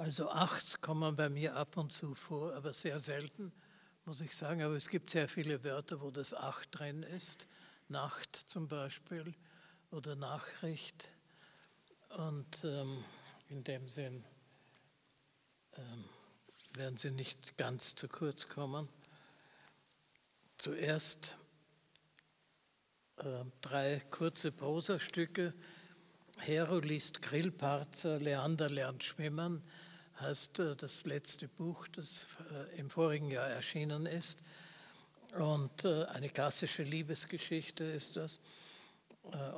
Also achts kommen bei mir ab und zu vor, aber sehr selten, muss ich sagen. Aber es gibt sehr viele Wörter, wo das acht drin ist. Nacht zum Beispiel oder Nachricht. Und ähm, in dem Sinn ähm, werden sie nicht ganz zu kurz kommen. Zuerst äh, drei kurze Prosastücke. Hero liest Grillparzer, Leander lernt schwimmen, heißt äh, das letzte Buch, das äh, im vorigen Jahr erschienen ist. Und äh, eine klassische Liebesgeschichte ist das,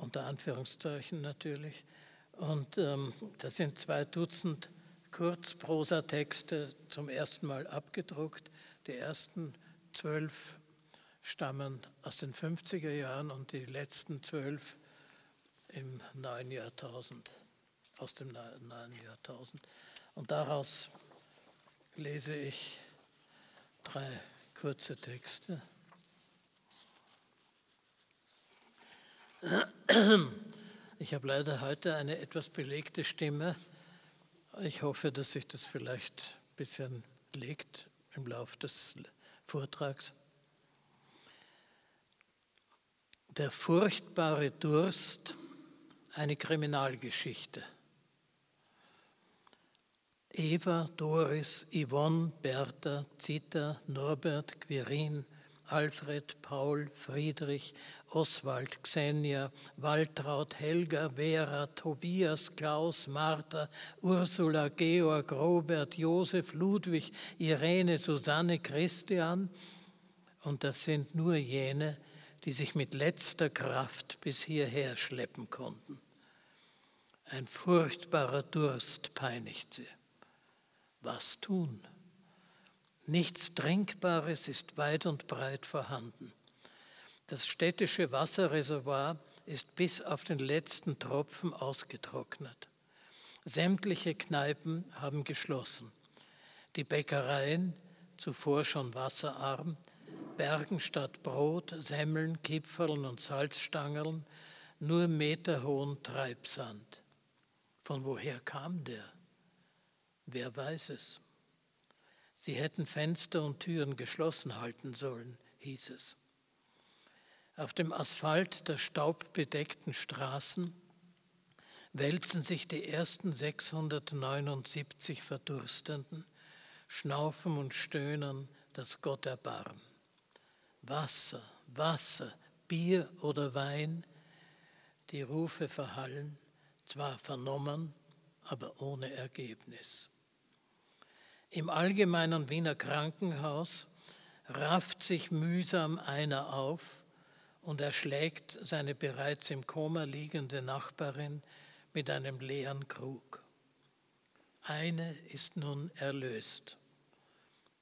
unter Anführungszeichen natürlich. Und ähm, das sind zwei Dutzend Kurzprosatexte zum ersten Mal abgedruckt. Die ersten zwölf stammen aus den 50er Jahren und die letzten zwölf im neuen Jahrtausend, aus dem neuen Jahrtausend. Und daraus lese ich drei kurze Texte. Ich habe leider heute eine etwas belegte Stimme. Ich hoffe, dass sich das vielleicht ein bisschen legt im Laufe des Vortrags. Der furchtbare Durst, eine Kriminalgeschichte. Eva, Doris, Yvonne, Bertha, Zita, Norbert, Quirin, Alfred, Paul, Friedrich, Oswald, Xenia, Waltraud, Helga, Vera, Tobias, Klaus, Martha, Ursula, Georg, Robert, Josef, Ludwig, Irene, Susanne, Christian. Und das sind nur jene, die sich mit letzter Kraft bis hierher schleppen konnten. Ein furchtbarer Durst peinigt sie was tun. Nichts Trinkbares ist weit und breit vorhanden. Das städtische Wasserreservoir ist bis auf den letzten Tropfen ausgetrocknet. Sämtliche Kneipen haben geschlossen. Die Bäckereien, zuvor schon wasserarm, bergen statt Brot, Semmeln, Kipferln und Salzstangeln nur meterhohen Treibsand. Von woher kam der? Wer weiß es? Sie hätten Fenster und Türen geschlossen halten sollen, hieß es. Auf dem Asphalt der staubbedeckten Straßen wälzen sich die ersten 679 Verdurstenden, schnaufen und stöhnen, dass Gott erbarm. Wasser, Wasser, Bier oder Wein, die Rufe verhallen, zwar vernommen, aber ohne Ergebnis. Im allgemeinen Wiener Krankenhaus rafft sich mühsam einer auf und erschlägt seine bereits im Koma liegende Nachbarin mit einem leeren Krug. Eine ist nun erlöst.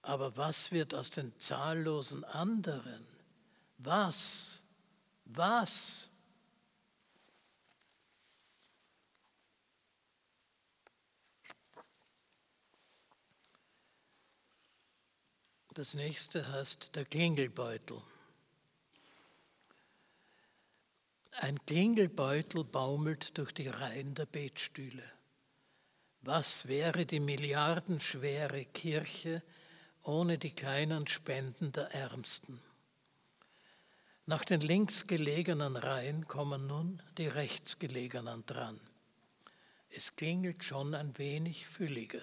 Aber was wird aus den zahllosen anderen? Was? Was? Das nächste heißt der Klingelbeutel. Ein Klingelbeutel baumelt durch die Reihen der Betstühle. Was wäre die milliardenschwere Kirche ohne die kleinen Spenden der Ärmsten? Nach den links gelegenen Reihen kommen nun die rechts gelegenen dran. Es klingelt schon ein wenig fülliger.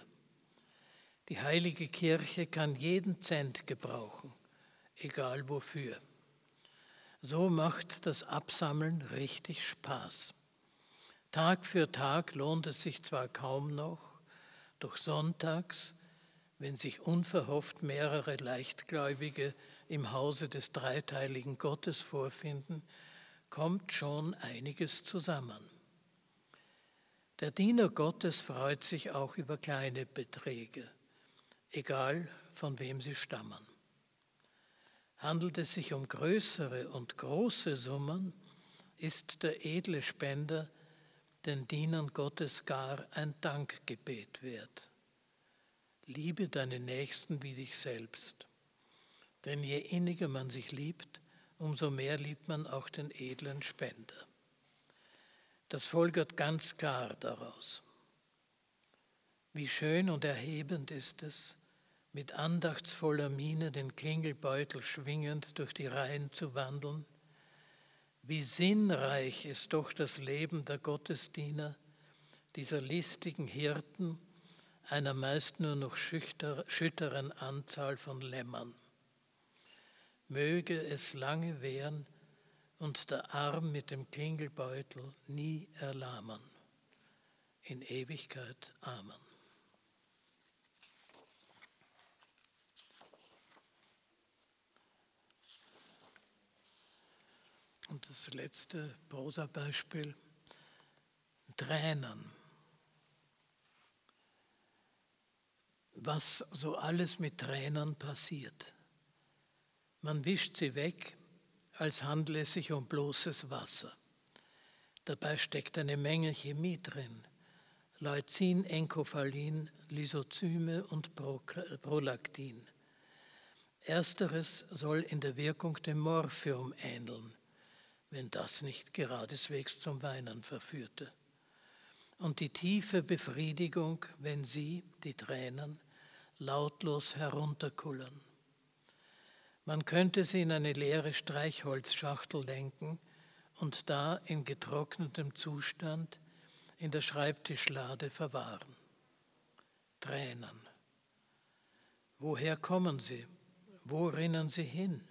Die heilige Kirche kann jeden Cent gebrauchen, egal wofür. So macht das Absammeln richtig Spaß. Tag für Tag lohnt es sich zwar kaum noch, doch sonntags, wenn sich unverhofft mehrere Leichtgläubige im Hause des dreiteiligen Gottes vorfinden, kommt schon einiges zusammen. Der Diener Gottes freut sich auch über kleine Beträge egal von wem sie stammen. Handelt es sich um größere und große Summen, ist der edle Spender den Dienern Gottes gar ein Dankgebet wert. Liebe deine Nächsten wie dich selbst. Denn je inniger man sich liebt, umso mehr liebt man auch den edlen Spender. Das folgert ganz klar daraus. Wie schön und erhebend ist es, mit andachtsvoller Miene den Klingelbeutel schwingend durch die Reihen zu wandeln. Wie sinnreich ist doch das Leben der Gottesdiener, dieser listigen Hirten, einer meist nur noch schüchteren Anzahl von Lämmern. Möge es lange währen und der Arm mit dem Klingelbeutel nie erlahmen. In Ewigkeit. Amen. Und das letzte Prosa-Beispiel, Tränen. Was so alles mit Tränen passiert. Man wischt sie weg, als handle es sich um bloßes Wasser. Dabei steckt eine Menge Chemie drin. Leucin, Enkophalin, Lysozyme und Prolaktin. Ersteres soll in der Wirkung dem Morphium ähneln, wenn das nicht geradeswegs zum Weinen verführte. Und die tiefe Befriedigung, wenn sie, die Tränen, lautlos herunterkullern. Man könnte sie in eine leere Streichholzschachtel lenken und da in getrocknetem Zustand in der Schreibtischlade verwahren. Tränen. Woher kommen sie? Wo rinnen sie hin?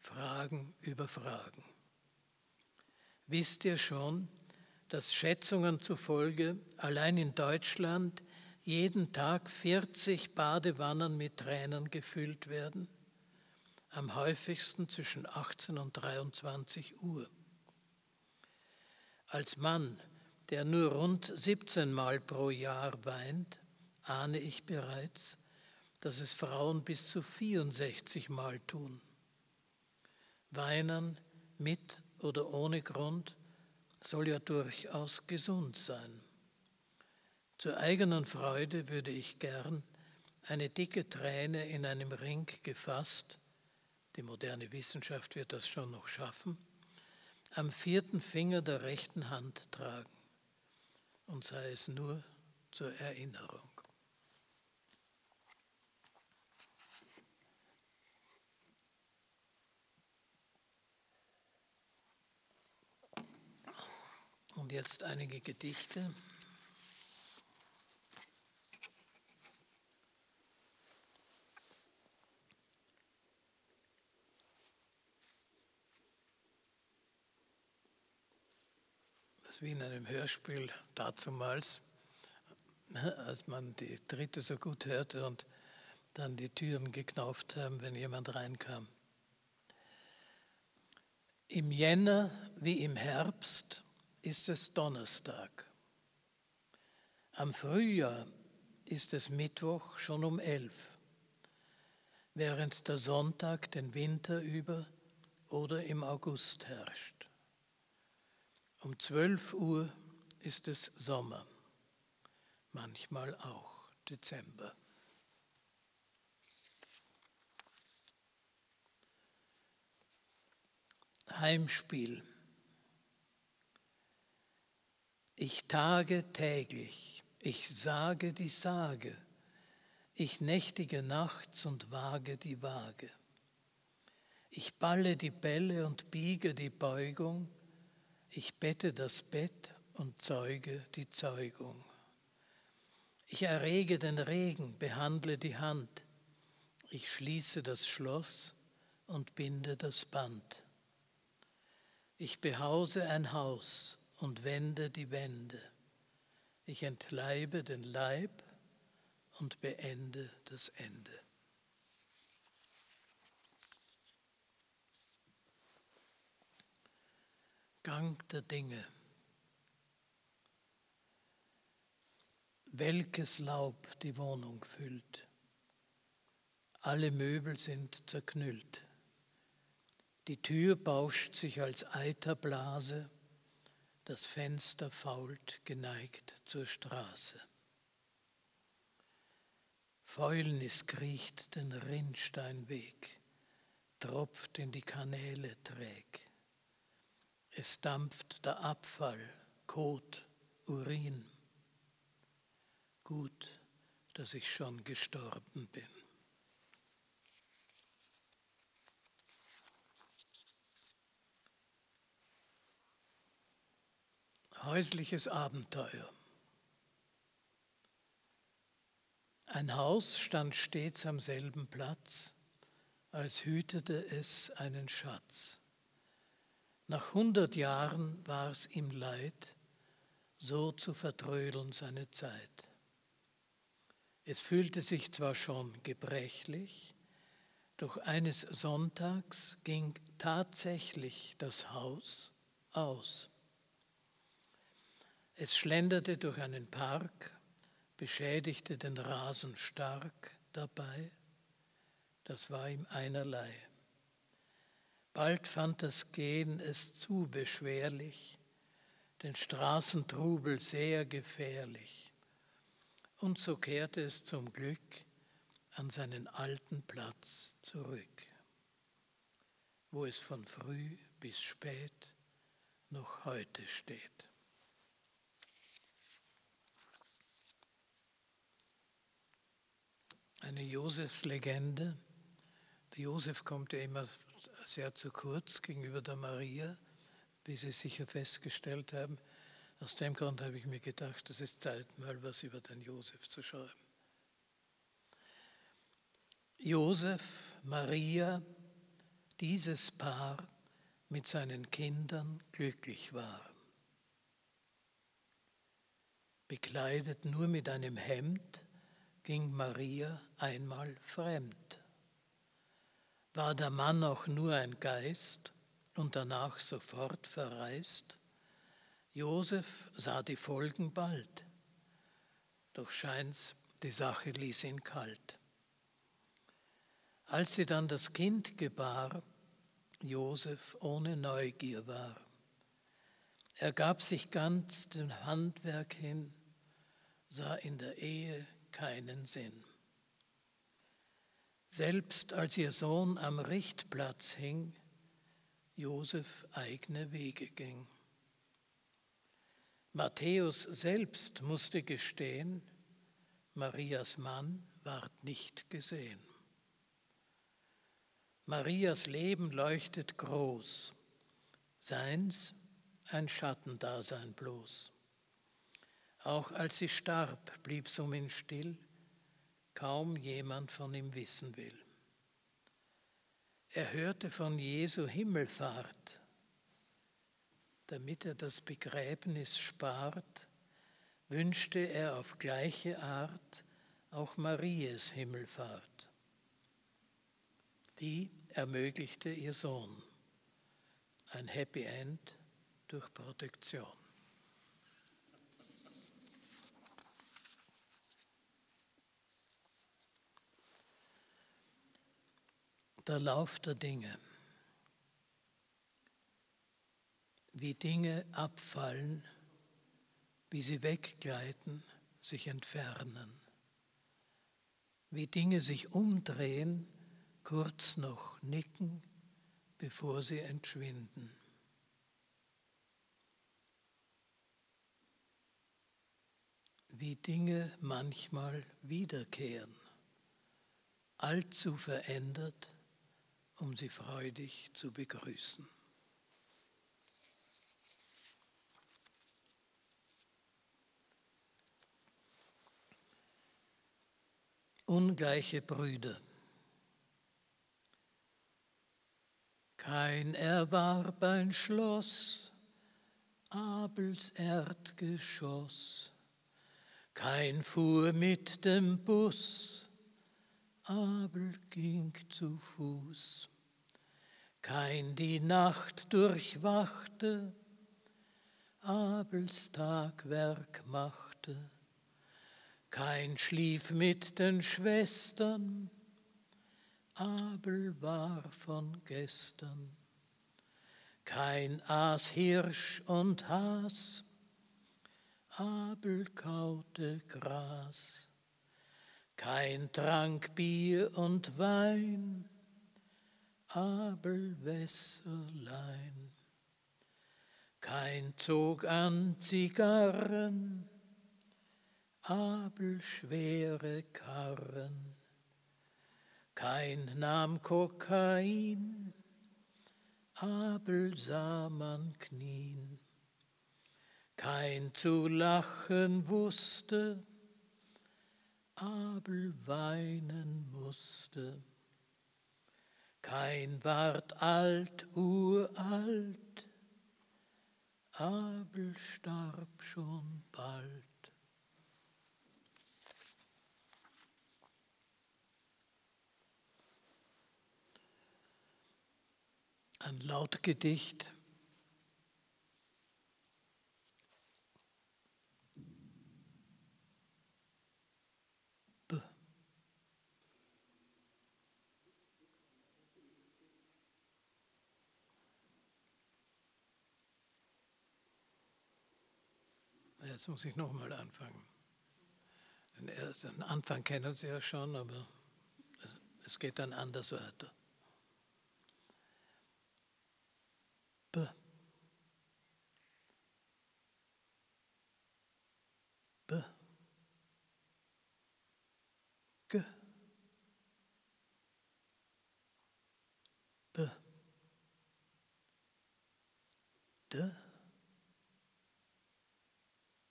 Fragen über Fragen. Wisst ihr schon, dass Schätzungen zufolge allein in Deutschland jeden Tag 40 Badewannen mit Tränen gefüllt werden? am häufigsten zwischen 18 und 23 Uhr. Als Mann, der nur rund 17 Mal pro Jahr weint, ahne ich bereits, dass es Frauen bis zu 64 Mal tun. Weinen mit oder ohne Grund soll ja durchaus gesund sein. Zur eigenen Freude würde ich gern eine dicke Träne in einem Ring gefasst die moderne Wissenschaft wird das schon noch schaffen, am vierten Finger der rechten Hand tragen und sei es nur zur Erinnerung. Und jetzt einige Gedichte. wie in einem Hörspiel dazumals, als man die dritte so gut hörte und dann die Türen geknauft haben, wenn jemand reinkam. Im Jänner wie im Herbst ist es Donnerstag. Am Frühjahr ist es Mittwoch schon um elf, während der Sonntag den Winter über oder im August herrscht. Um 12 Uhr ist es Sommer, manchmal auch Dezember. Heimspiel. Ich tage täglich, ich sage die Sage, ich nächtige nachts und wage die Waage. Ich balle die Bälle und biege die Beugung, ich bette das Bett und zeuge die Zeugung. Ich errege den Regen, behandle die Hand. Ich schließe das Schloss und binde das Band. Ich behause ein Haus und wende die Wände. Ich entleibe den Leib und beende das Ende. Gang der Dinge. Welkes Laub die Wohnung füllt. Alle Möbel sind zerknüllt. Die Tür bauscht sich als Eiterblase, das Fenster fault geneigt zur Straße. Fäulnis kriecht den Rinnsteinweg, tropft in die Kanäle träg. Es dampft der Abfall, Kot, Urin. Gut, dass ich schon gestorben bin. Häusliches Abenteuer. Ein Haus stand stets am selben Platz, als hütete es einen Schatz. Nach hundert Jahren war es ihm leid, so zu vertrödeln seine Zeit. Es fühlte sich zwar schon gebrechlich, doch eines Sonntags ging tatsächlich das Haus aus. Es schlenderte durch einen Park, beschädigte den Rasen stark dabei, das war ihm einerlei. Bald fand das Gehen es zu beschwerlich, den Straßentrubel sehr gefährlich, und so kehrte es zum Glück an seinen alten Platz zurück, wo es von früh bis spät noch heute steht. Eine Josefslegende. Der Josef kommt ja immer sehr zu kurz gegenüber der Maria, wie Sie sicher festgestellt haben. Aus dem Grund habe ich mir gedacht, es ist Zeit, mal was über den Josef zu schreiben. Josef, Maria, dieses Paar mit seinen Kindern glücklich war. Bekleidet nur mit einem Hemd, ging Maria einmal fremd. War der Mann auch nur ein Geist und danach sofort verreist? Josef sah die Folgen bald, doch scheint's, die Sache ließ ihn kalt. Als sie dann das Kind gebar, Josef ohne Neugier war. Er gab sich ganz dem Handwerk hin, sah in der Ehe keinen Sinn. Selbst als ihr Sohn am Richtplatz hing, Josef eigene Wege ging. Matthäus selbst musste gestehen, Marias Mann ward nicht gesehen. Marias Leben leuchtet groß, seins ein Schattendasein bloß. Auch als sie starb, blieb um ihn still, kaum jemand von ihm wissen will. Er hörte von Jesu Himmelfahrt, damit er das Begräbnis spart, wünschte er auf gleiche Art auch Maries Himmelfahrt. Die ermöglichte ihr Sohn. Ein Happy End durch Protektion. Der Lauf der Dinge. Wie Dinge abfallen, wie sie weggleiten, sich entfernen. Wie Dinge sich umdrehen, kurz noch nicken, bevor sie entschwinden. Wie Dinge manchmal wiederkehren, allzu verändert, um sie freudig zu begrüßen. Ungleiche Brüder. Kein erwarb ein Schloss, Abels Erdgeschoss, kein fuhr mit dem Bus, Abel ging zu Fuß. Kein die Nacht durchwachte, Abels Tagwerk machte. Kein schlief mit den Schwestern, Abel war von gestern. Kein aß Hirsch und Has, Abel kaute Gras kein Trank Bier und Wein, Abel Wässerlein, kein Zog an Zigarren, Abel schwere Karren. Kein nahm Kokain, Abel sah man knien. Kein zu lachen wusste, Abel weinen musste. Kein ward alt, uralt, Abel starb schon bald. Ein Lautgedicht Jetzt muss ich nochmal anfangen. Den Anfang kennen Sie ja schon, aber es geht dann anders weiter. B. B. G. B. D.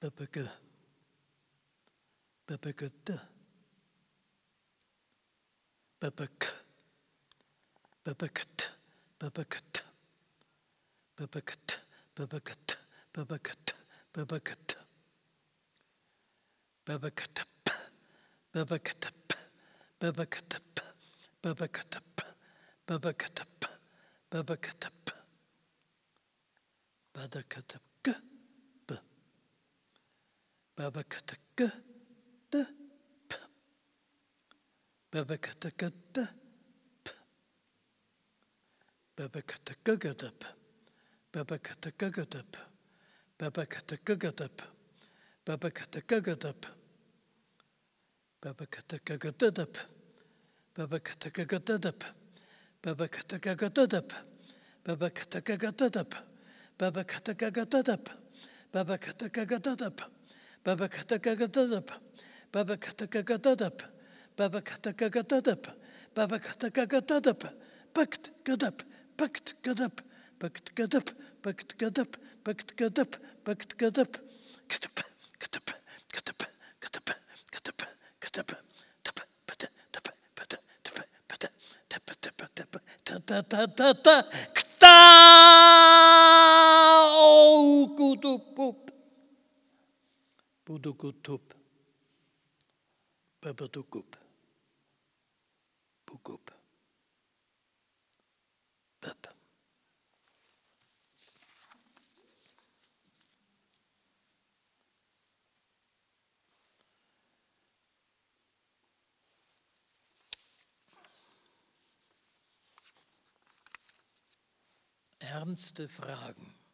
bebekü, bebeküttü, bebek, bebeküt, bebeküt, bebeküt, bebeküt, bebeküt, bebeküt, bebeküt, bebeküt, bebeküt, bebeküt, bebeküt, bebeküt, bebeküt, bebeküt, Babakatakadap. Babakatakadap. Babakatakagadap. Babakatakagadap. Babakatakagadap. Babakatakagadap. Babakatakagadap. Babakatakagadap. Babakatakagadap. Babakatakagadap. Babakatakagadap. Babakatakagadap. Baba katakakatadap. Baba katakakatadap. Baba katakakatadap. Baba katakakatadap. Bakt gadap. Bakt gadap. Bakt gadap. Bakt gadap. Bakt gadap. Bakt gadap. Kadap. Kadap. Kadap. Kadap. Kadap. Kadap. Ta ta ta ta ta. Kta. Oh, kudu pup. Budugutup, Babadugup, Bugup. Ernste Fragen.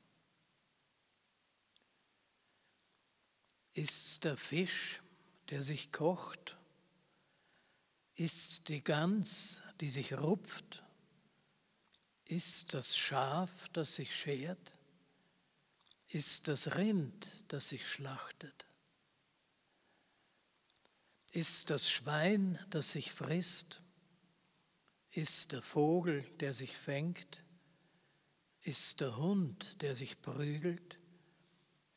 Ist der Fisch, der sich kocht? Ist die Gans, die sich rupft? Ist das Schaf, das sich schert? Ist das Rind, das sich schlachtet? Ist das Schwein, das sich frisst? Ist der Vogel, der sich fängt? Ist der Hund, der sich prügelt?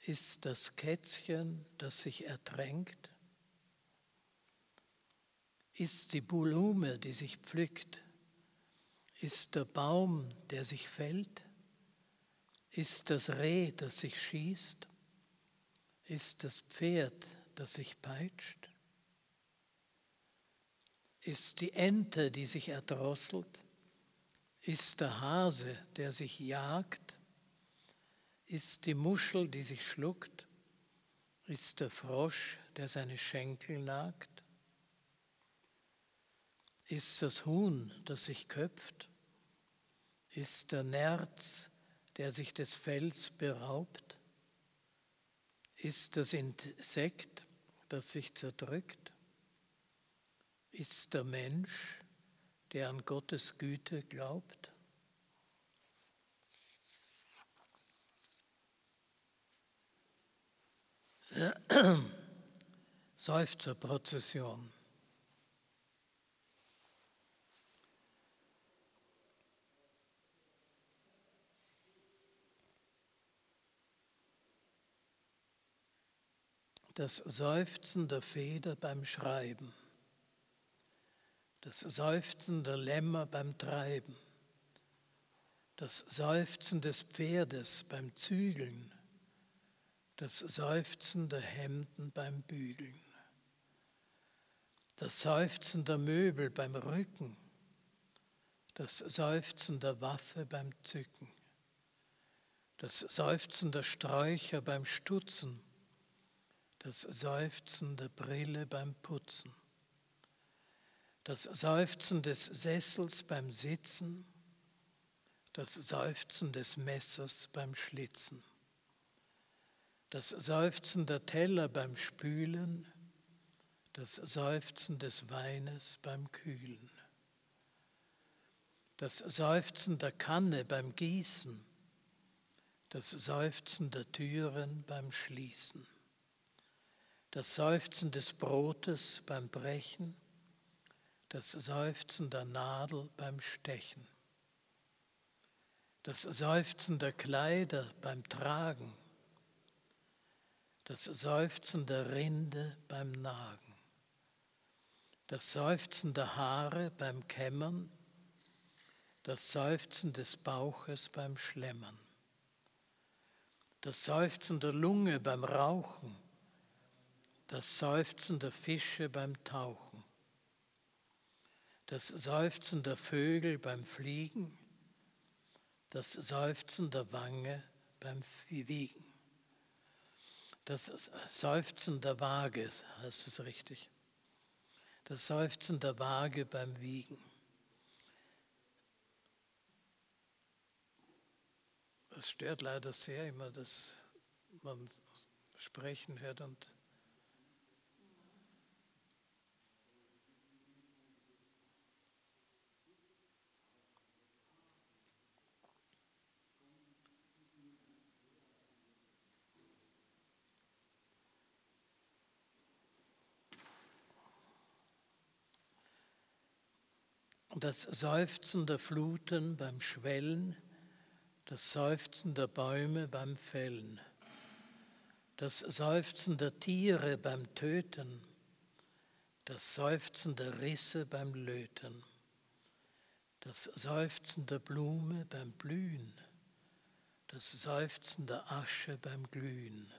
Ist das Kätzchen, das sich ertränkt? Ist die Blume, die sich pflückt? Ist der Baum, der sich fällt? Ist das Reh, das sich schießt? Ist das Pferd, das sich peitscht? Ist die Ente, die sich erdrosselt? Ist der Hase, der sich jagt? Ist die Muschel, die sich schluckt? Ist der Frosch, der seine Schenkel nagt? Ist das Huhn, das sich köpft? Ist der Nerz, der sich des Fells beraubt? Ist das Insekt, das sich zerdrückt? Ist der Mensch, der an Gottes Güte glaubt? Seufzerprozession. Das Seufzen der Feder beim Schreiben, das Seufzen der Lämmer beim Treiben, das Seufzen des Pferdes beim Zügeln, das Seufzen der Hemden beim Bügeln, das Seufzen der Möbel beim Rücken, das Seufzen der Waffe beim Zücken, das Seufzen der Sträucher beim Stutzen, das Seufzen der Brille beim Putzen, das Seufzen des Sessels beim Sitzen, das Seufzen des Messers beim Schlitzen das Seufzen der Teller beim Spülen, das Seufzen des Weines beim Kühlen, das Seufzen der Kanne beim Gießen, das Seufzen der Türen beim Schließen, das Seufzen des Brotes beim Brechen, das Seufzen der Nadel beim Stechen, das Seufzen der Kleider beim Tragen, das Seufzen der Rinde beim Nagen, das Seufzen der Haare beim Kämmern, das Seufzen des Bauches beim Schlemmern, das Seufzen der Lunge beim Rauchen, das Seufzen der Fische beim Tauchen, das Seufzen der Vögel beim Fliegen, das Seufzen der Wange beim Wiegen. Das Seufzen der Waage, heißt es richtig. Das Seufzen der Waage beim Wiegen. Es stört leider sehr immer, dass man sprechen hört und das Seufzen der Fluten beim Schwellen, das Seufzen der Bäume beim Fällen, das Seufzen der Tiere beim Töten, das Seufzen der Risse beim Löten, das Seufzen der Blume beim Blühen, das Seufzen der Asche beim Glühen,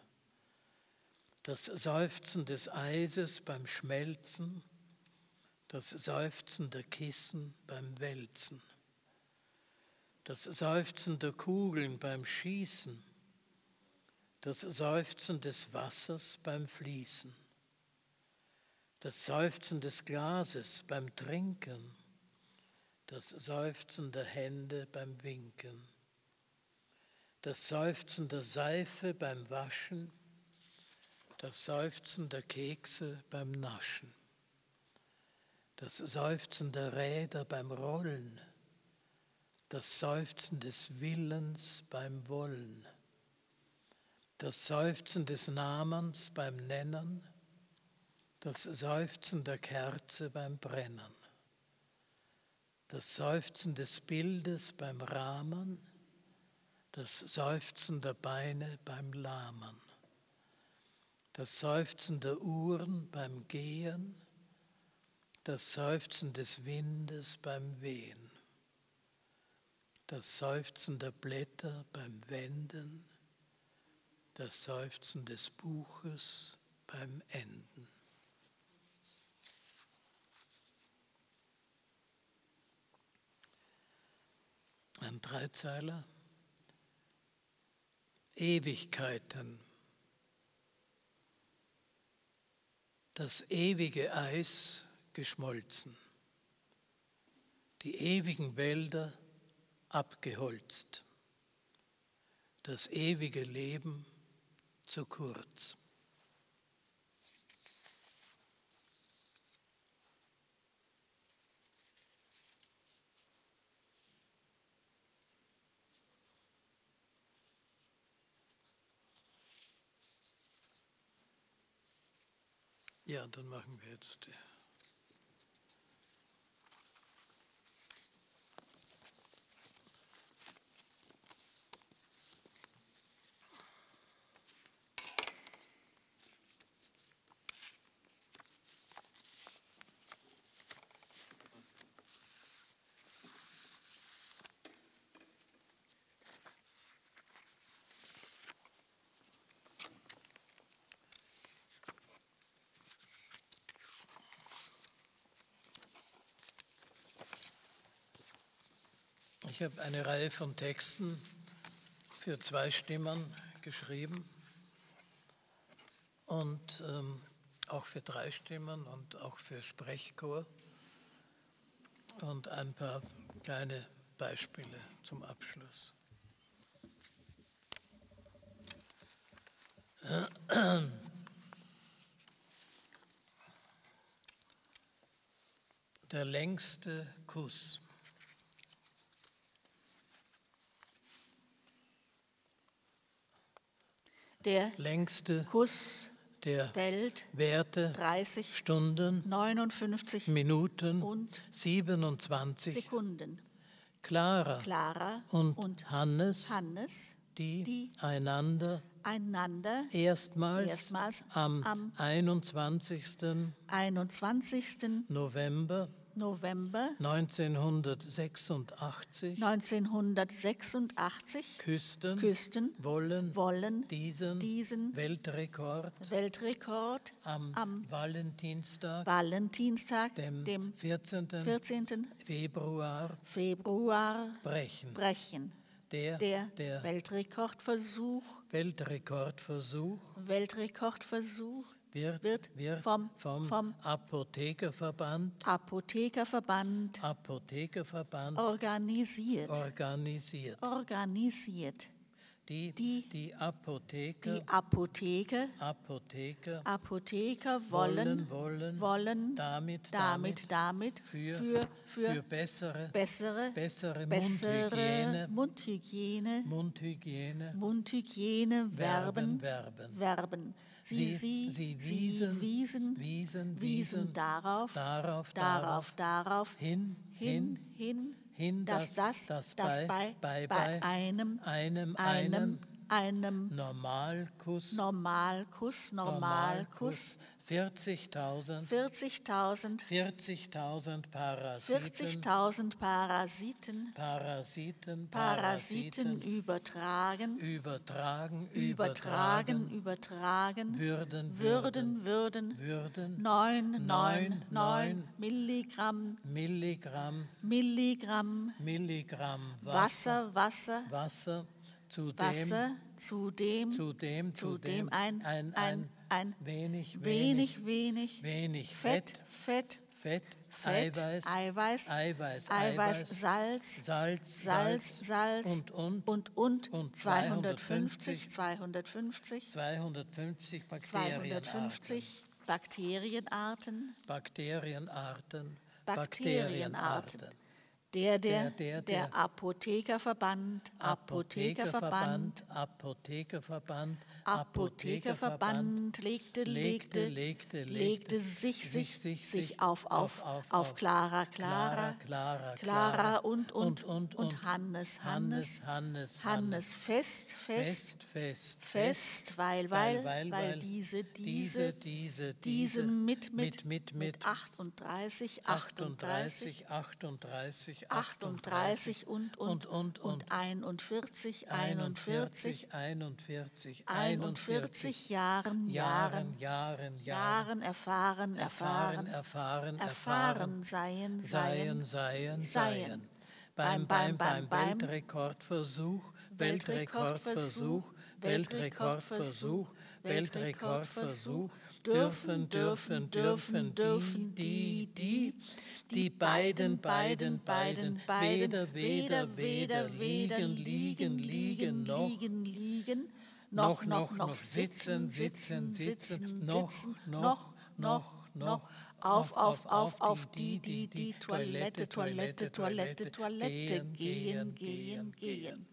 das Seufzen des Eises beim Schmelzen, das Seufzen der Kissen beim Wälzen, das Seufzen der Kugeln beim Schießen, das Seufzen des Wassers beim Fließen, das Seufzen des Glases beim Trinken, das Seufzen der Hände beim Winken, das Seufzen der Seife beim Waschen, das Seufzen der Kekse beim Naschen das Seufzen der Räder beim Rollen, das Seufzen des Willens beim Wollen, das Seufzen des Namens beim Nennen, das Seufzen der Kerze beim Brennen, das Seufzen des Bildes beim Rahmen, das Seufzen der Beine beim Lahmen, das Seufzen der Uhren beim Gehen, das Seufzen des Windes beim Wehen, das Seufzen der Blätter beim Wenden, das Seufzen des Buches beim Enden. Ein Dreizeiler. Ewigkeiten. Das ewige Eis geschmolzen, die ewigen Wälder abgeholzt, das ewige Leben zu kurz. Ja, dann machen wir jetzt. Ich habe eine Reihe von Texten für zwei Stimmen geschrieben und ähm, auch für drei Stimmen und auch für Sprechchor und ein paar kleine Beispiele zum Abschluss. Der längste Kuss. Der längste Kuss der Welt Werte 30, Stunden, 59 Minuten, und 27. Sekunden. Clara Clara und, und Hannes, Hannes, die, die einander einander erstmals, erstmals am, am 21. 21. November November 1986 1986 küssten, küssten wollen, wollen diesen, diesen Weltrekord Weltrekord am, am Valentinstag, Valentinstag, dem, dem 14. 14. Februar Februar brechen. brechen. Der, Der der Weltrekordversuch, Weltrekordversuch Weltrekordversuch wird, wird wird vom- vom, vom Apothekerverband, Apothekerverband Apothekerverband organisiert. organisiert. organisiert. Die, die- die Apotheker, Die Apotheke, Apotheker Apotheker wollen, wollen, wollen damit, damit, damit für, für, für, für bessere, bessere, bessere bessere Mundhygiene, Mundhygiene, Mundhygiene Mundhygiene werben, werben, werben. Sie, sie, sie wiesen, wiesen, wiesen, wiesen darauf, darauf, darauf, darauf, hin, hin, hin, hin, dass das, dass das bei, bei, bei, einem, einem, einem einem Normalkuss, Normalkuss, Normalkuss, 40.000 40.000 40.000 Parasiten, 40.000 Parasiten, Parasiten, Parasiten übertragen, übertragen, übertragen, übertragen, würden, würden, würden, würden. 9, 9, Neun, 9 neun. Milligramm, Milligramm, Milligramm. Milligramm Wasser, Wasser, Wasser, zu dem, zu dem, zu dem ein, ein, ein, wenig, wenig, wenig wenig Fett, Fett, Fett, Fett, Fett, Eiweiß, Eiweiß, Eiweiß, Eiweiß, Salz, Salz, Salz, Salz und, und, und, und, und 250, 250, 250 Bakterienarten, 250 Bakterienarten, Bakterienarten, Bakterienarten. Der, Der, der, der. Apothekerverband, Apothekerverband, Apothekerverband, Apothekerverband legte, legte, legte, legte sich, sich, sich auf, auf, auf, auf Clara, Clara, Clara, Clara und, und, und, und Hannes, Hannes, Hannes, Hannes fest, fest, fest, fest, weil, weil, weil diese, diese, diese, diese, diese mit, mit, mit, mit, mit 38, 38, 38, 38, 38 und, und, und, und 41, 41, 41, 41 Jahren, Jahren, Jahren, Jahren, erfahren, erfahren, erfahren, erfahren, seien, seien, seien. seien. Beim, beim, beim, Weltrekordversuch, Weltrekordversuch, Weltrekordversuch, Weltrekordversuch, dürfen, dürfen, dürfen, dürfen die, die, die beiden, beiden, beiden, weder, weder, weder, liegen, liegen, liegen, noch, liegen, liegen, noch, noch, noch sitzen, sitzen, sitzen, noch, noch, noch, noch, auf, auf, auf, auf die, die, die Toilette, Toilette, Toilette, Toilette, gehen, gehen, gehen.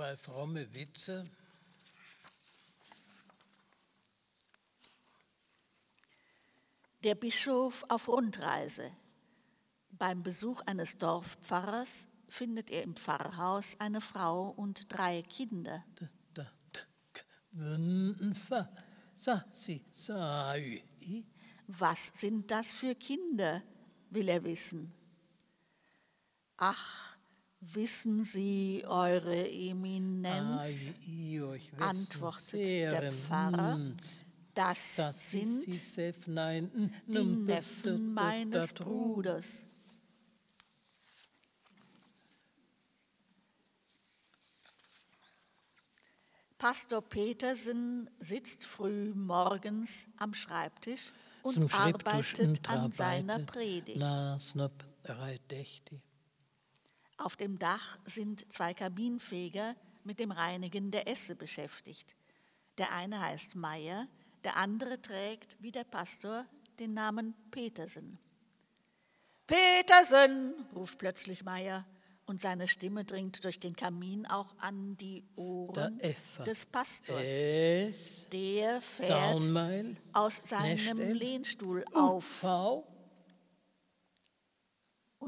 Zwei fromme Witze. Der Bischof auf Rundreise. Beim Besuch eines Dorfpfarrers findet er im Pfarrhaus eine Frau und drei Kinder. Was sind das für Kinder, will er wissen. Ach, wissen Sie, Eure Eminenz, antwortet der Pfarrer, ns, das sind die Neffen meines. Bruders. Pastor Petersen sitzt früh morgens am Schreibtisch und arbeitet an seiner Predigt. Auf dem Dach sind zwei Kabinenfeger mit dem Reinigen der Esse beschäftigt. Der eine heißt Meier, der andere trägt, wie der Pastor, den Namen Petersen. Petersen, ruft plötzlich Meier, und seine Stimme dringt durch den Kamin auch an die Ohren des Pastors. Es, Der fährt aus seinem Lehnstuhl auf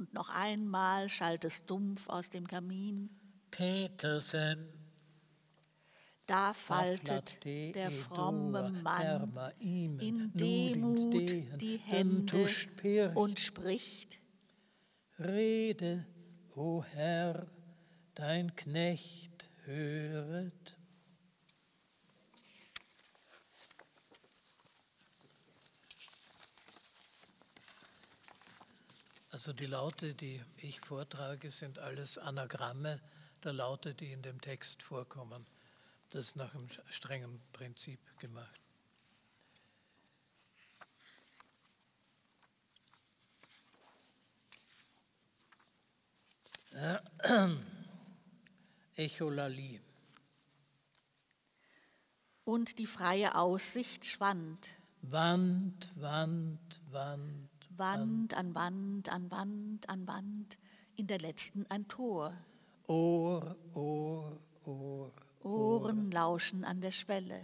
und noch einmal schallt es dumpf aus dem Kamin. Petersen, Da faltet der fromme Mann in Demut die Hände und spricht, Rede, o Herr, dein Knecht höret. Also die Laute, die ich vortrage, sind alles Anagramme der Laute, die in dem Text vorkommen. Das ist nach einem strengen Prinzip gemacht. Echolalie. und die freie Aussicht schwand, Wand, Wand, Wand, Wand an Wand an Wand an Wand, in der letzten ein Tor, Ohr, Ohr, Ohr, Ohren lauschen an der Schwelle,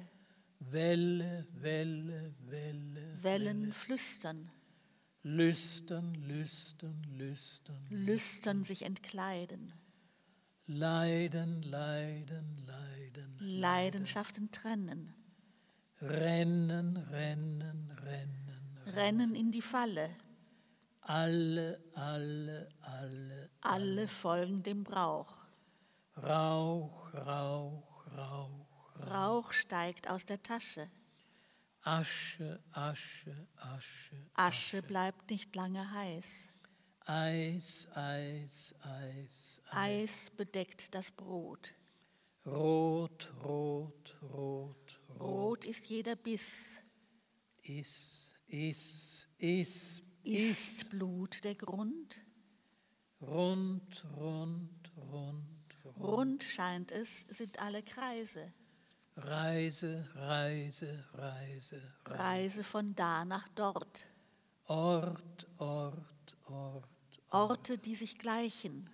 Welle, Welle, Welle, Wellen flüstern, Lüstern, Lüstern, Lüstern, lüstern sich entkleiden, Leiden, Leiden, Leiden, Leidenschaften trennen, Rennen, Rennen, Rennen, rennen in die Falle, alle, alle, alle, alle folgen dem Brauch. Rauch, Rauch, Rauch, Rauch steigt aus der Tasche. Asche, Asche, Asche, Asche bleibt nicht lange heiß. Eis, Eis, Eis, Eis bedeckt das Brot. Rot, Rot, Rot, Rot, Rot ist jeder Biss. Is, is, is, Ist is, Blut der Grund? rund, rund, rund, rund. Rund scheint es, sind alle Kreise. Reise, Reise, Reise, Reise. Reise von da nach dort. Ort, Ort, Ort. Orte, die sich gleichen.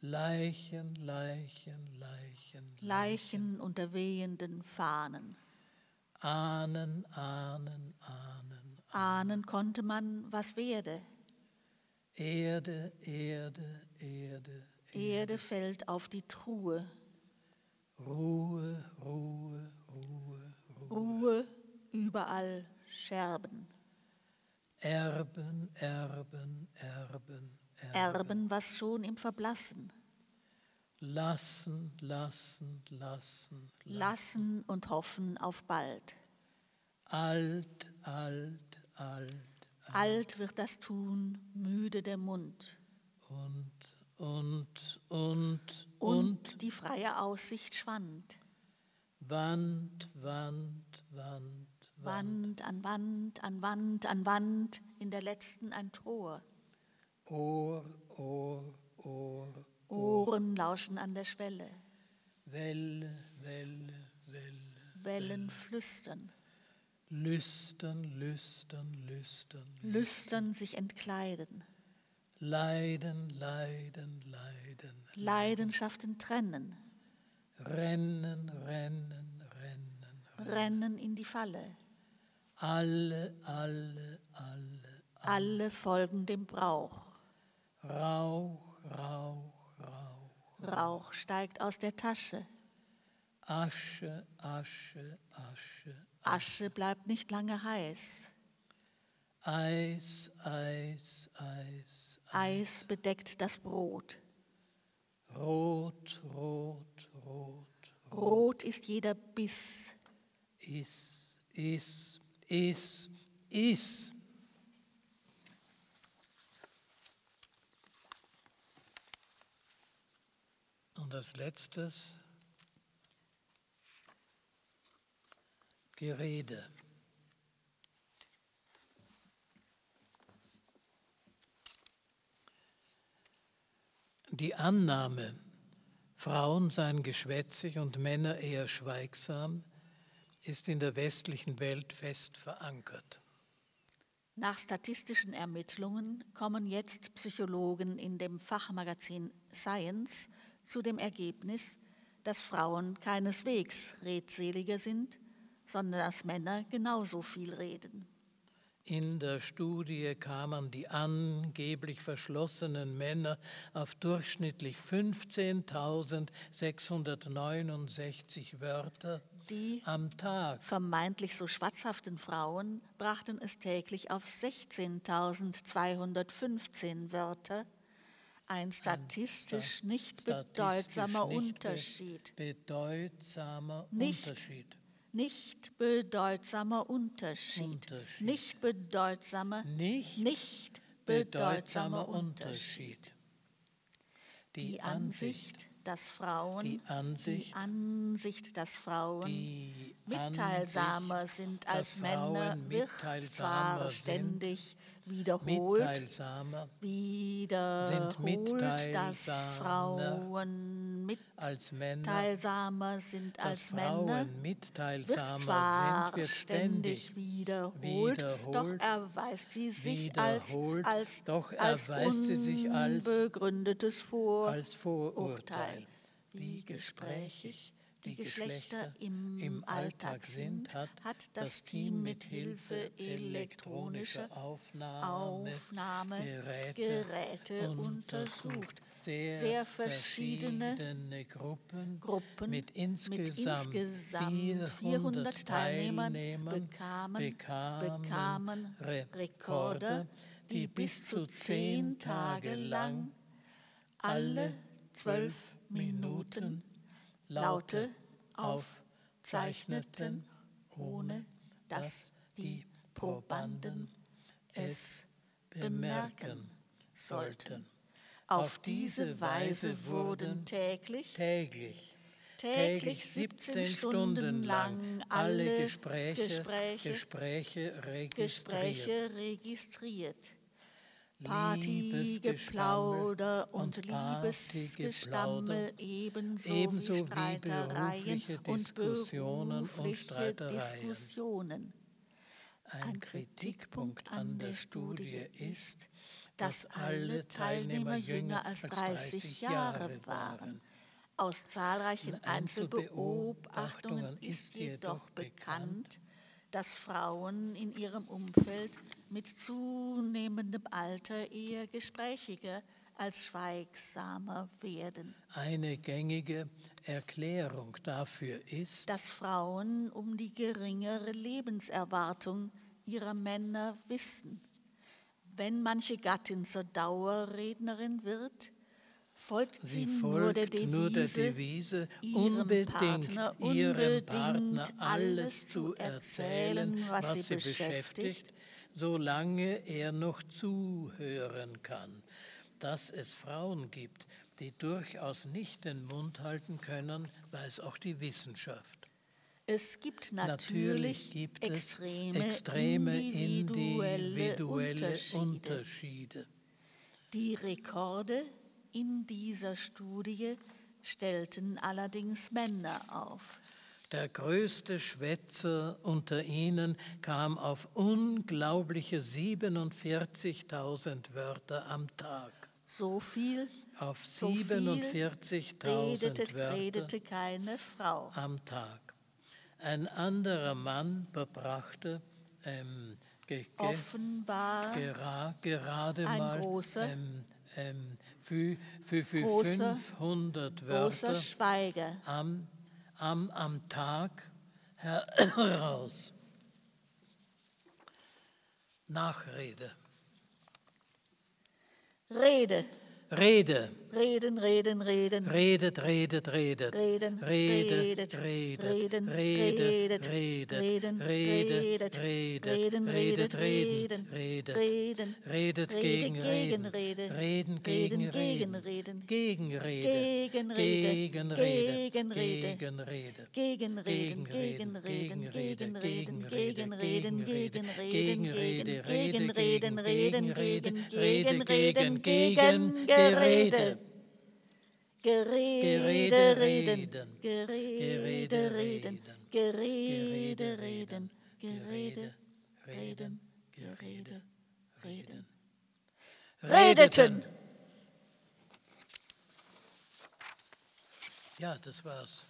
Leichen, Leichen, Leichen. Leichen unter wehenden Fahnen. Ahnen, Ahnen, Ahnen. Ahnen konnte man, was werde. Erde, Erde, Erde. Erde fällt auf die Truhe. Ruhe, Ruhe, Ruhe, Ruhe. Ruhe, überall Scherben. Erben, Erben, Erben, Erben. Erben, was schon im Verblassen. Lassen, lassen, lassen. Lassen und hoffen auf bald. Alt, alt, alt. Alt wird das tun, müde der Mund. Und, und, und, Und, und. die freie Aussicht schwand. Wand, Wand, Wand, Wand. Wand an Wand, an Wand, an Wand, in der letzten ein Tor. Ohr, Ohr, Ohr. Ohren lauschen an der Schwelle, Welle, Welle, Welle. Wellen flüstern, Lüstern, lüstern, lüstern. lüstern sich entkleiden, Leiden, leiden, leiden. Leidenschaften trennen, Rennen, rennen, rennen. Rennen in die Falle. Alle, alle, alle. Alle folgen dem Brauch. Rauch, Rauch, Rauch. Rauch steigt aus der Tasche. Asche, Asche, Asche. Asche bleibt nicht lange heiß. Eis, Eis, Eis. Eis bedeckt das Brot. Rot, rot, rot. Rot ist jeder Biss. Is, is, is, is. Und als letztes Gerede. Die Annahme, Frauen seien geschwätzig und Männer eher schweigsam, ist in der westlichen Welt fest verankert. Nach statistischen Ermittlungen kommen jetzt Psychologen in dem Fachmagazin Science zu dem Ergebnis, dass Frauen keineswegs redseliger sind, sondern dass Männer genauso viel reden. In der Studie kamen die angeblich verschlossenen Männer auf durchschnittlich 15.669 Wörter Die am Tag. vermeintlich so schwatzhaften Frauen brachten es täglich auf 16.215 Wörter, ein statistisch nicht bedeutsamer Statistisch nicht Unterschied. Be bedeutsamer Nicht Unterschied. Nicht bedeutsamer Unterschied. Unterschied. Nicht bedeutsamer, Nicht nicht bedeutsamer Unterschied. Unterschied. Die Ansicht, dass Frauen, Die Ansicht, die Ansicht, dass Frauen die mitteilsamer Ansicht, sind als Männer, wird zwar ständig wiederholt, wiederholt, dass Frauen mitteilsamer sind dass als Männer, Frauen wird mitteilsamer zwar sind, ständig wiederholt, doch erweist sie sich als, als, doch als erweist sie sich als- unbegründetes Vor als Vorurteil. Urteil. Wie gesprächig die Geschlechter im, Alltag sind, hat, das Team mit Hilfe elektronischer Aufnahmegeräte Geräte untersucht. Sehr, Sehr verschiedene, verschiedene Gruppen, Gruppen mit insgesamt, insgesamt 400, 400 Teilnehmern bekamen, bekamen, bekamen Rekorder, die bis zu zehn Tage lang alle zwölf Minuten Laute aufzeichneten, ohne dass die Probanden es bemerken sollten. Auf diese Weise wurden täglich, täglich täglich 17 Stunden lang alle Gespräche, Gespräche, Gespräche registriert. Gespräche registriert. Partygeplauder und Liebesgestammel ebenso, ebenso wie wie Streitereien berufliche und Diskussionen und Streitereien. Diskussionen. Ein Kritikpunkt an der Studie ist, dass alle Teilnehmer jünger als 30 Jahre waren. Aus zahlreichen Einzelbeobachtungen ist jedoch bekannt, dass Frauen in ihrem Umfeld mit zunehmendem Alter eher gesprächiger als schweigsamer werden. Eine gängige Erklärung dafür ist, Dass Frauen um die geringere Lebenserwartung ihrer Männer wissen. Wenn manche Gattin zur Dauerrednerin wird, folgt sie, sie nur der folgt nur der Devise, Devise, ihrem unbedingt Partner ihrem Partner unbedingt alles zu erzählen, was sie beschäftigt, solange er noch zuhören kann. Dass es Frauen gibt, die durchaus nicht den Mund halten können, weiß auch die Wissenschaft. Es gibt Natürlich natürlich, gibt extreme, es extreme individuelle, individuelle Unterschiede. Unterschiede. Die Rekorde in dieser Studie stellten allerdings Männer auf. Der größte Schwätzer unter ihnen kam auf unglaubliche 47.000 Wörter am Tag. So viel auf So viel 47.000 redete, Wörter redete keine Frau. am Tag. Ein anderer Mann verbrachte ähm, ge, Offenbar gera, gerade ein mal großer- ähm, ähm, für, für, für Großer- 500 großer Wörter Schweiger. am, am, am Tag heraus. Nachrede. Rede, Rede. reden, reden, reden. Redet, redet, redet. Reden, redet, redet, redet, reden, redet, redet, redet, reden, redet, redet, reden, redet, redet, redet, reden, redet, Rede, gegen Reden, reden gegen Reden, Reden, Gegenrede, Gegenrede, Gegenrede, Gegenrede, Gegenrede, Gegenrede, Gegenreden, Gegenrede, Gegenreden, Gegenrede, Gegenreden, Rede, Gegenreden, Gegenrede, Rede, Gegenreden, gegen, Gegengerede. Gerede, Gerede. Reden, reden. Gerede reden, Gerede reden, Gerede reden, Gerede reden. redeten. Ja, das war's.